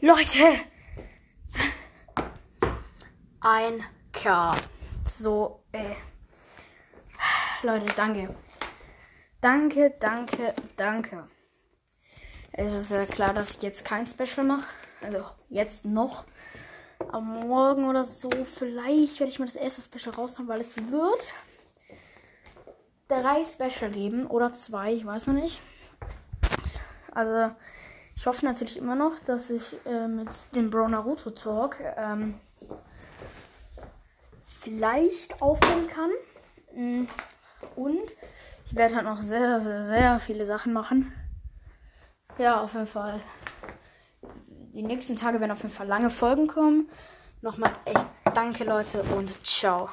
Leute! Ein K. So, ey. Leute, danke. Danke, danke, danke. Es ist ja klar, dass ich jetzt kein Special mache. Also jetzt noch. Aber morgen oder so, vielleicht werde ich mal das erste Special raushauen, weil es wird drei Special geben. Oder zwei, ich weiß noch nicht. Also, ich hoffe natürlich immer noch, dass ich äh, mit dem Bro Naruto Talk ähm, vielleicht aufnehmen kann. Mm, und ich werde halt noch sehr, sehr, sehr viele Sachen machen. Ja, auf jeden Fall. Die nächsten Tage werden auf jeden Fall lange Folgen kommen. Nochmal echt danke Leute und ciao.